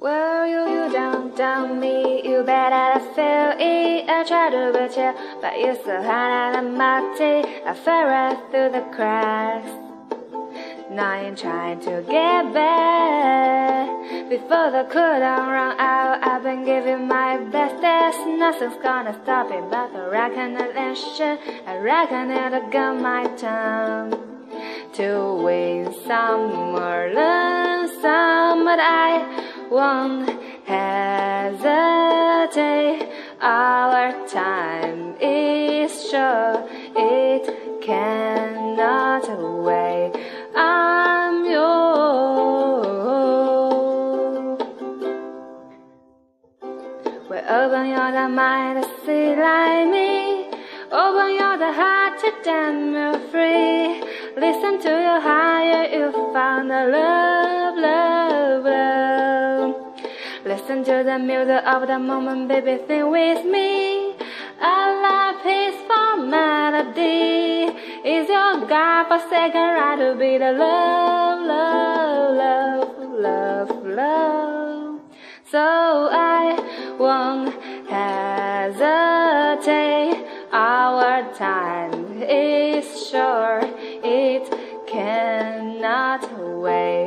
Well, you, you don't tell me, you bet I feel it. I try to be chill, but you're so hot and muddy. I fell right through the cracks. Now you're trying to get back. Before the cooldown run out, I've been giving my best. There's nothing's gonna stop it but the recognition. I reckon it'll got my time to win some or learn some, but I won't hesitate. Our time is short, it cannot wait. I'm yours. Well, open your mind to see like me. Open your heart to damn you free. Listen to your higher, you found the love, love, love. Listen to the music of the moment, baby, sing with me. A love peaceful melody is your God for second right to be the love, love, love, love, love. So I won't hesitate. Our time is short, it cannot wait.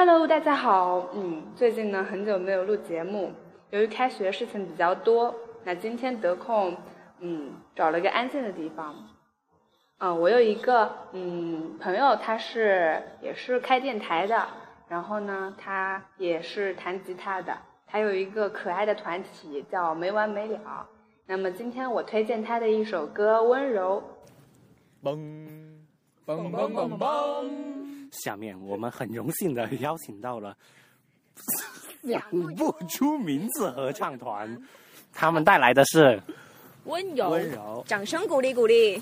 Hello，大家好，嗯，最近呢很久没有录节目，由于开学事情比较多，那今天得空，嗯，找了个安静的地方。嗯，我有一个嗯朋友，他是也是开电台的，然后呢，他也是弹吉他的。他有一个可爱的团体叫没完没了。那么今天我推荐他的一首歌《温柔》。嘣嘣嘣嘣嘣！下面我们很荣幸的邀请到了想不出名字合唱团，他们带来的是温柔。温柔，掌声鼓励鼓励。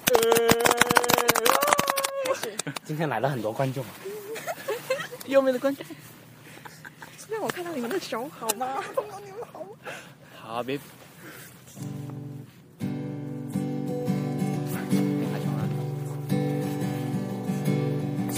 开始。今天来了很多观众，有没有观众？让我看到你们的手好吗？你们好吗？好，别。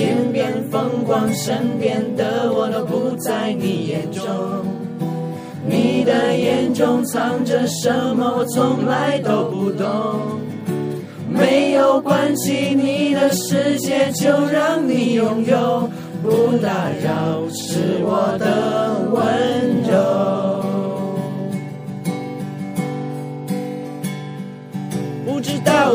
天边风光，身边的我都不在你眼中。你的眼中藏着什么？我从来都不懂。没有关系，你的世界就让你拥有，不打扰是我的温柔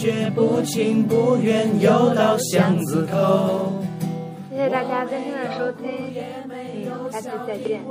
却，不情不愿，又到巷子口。谢谢大家今天的收听，嗯，下期再见。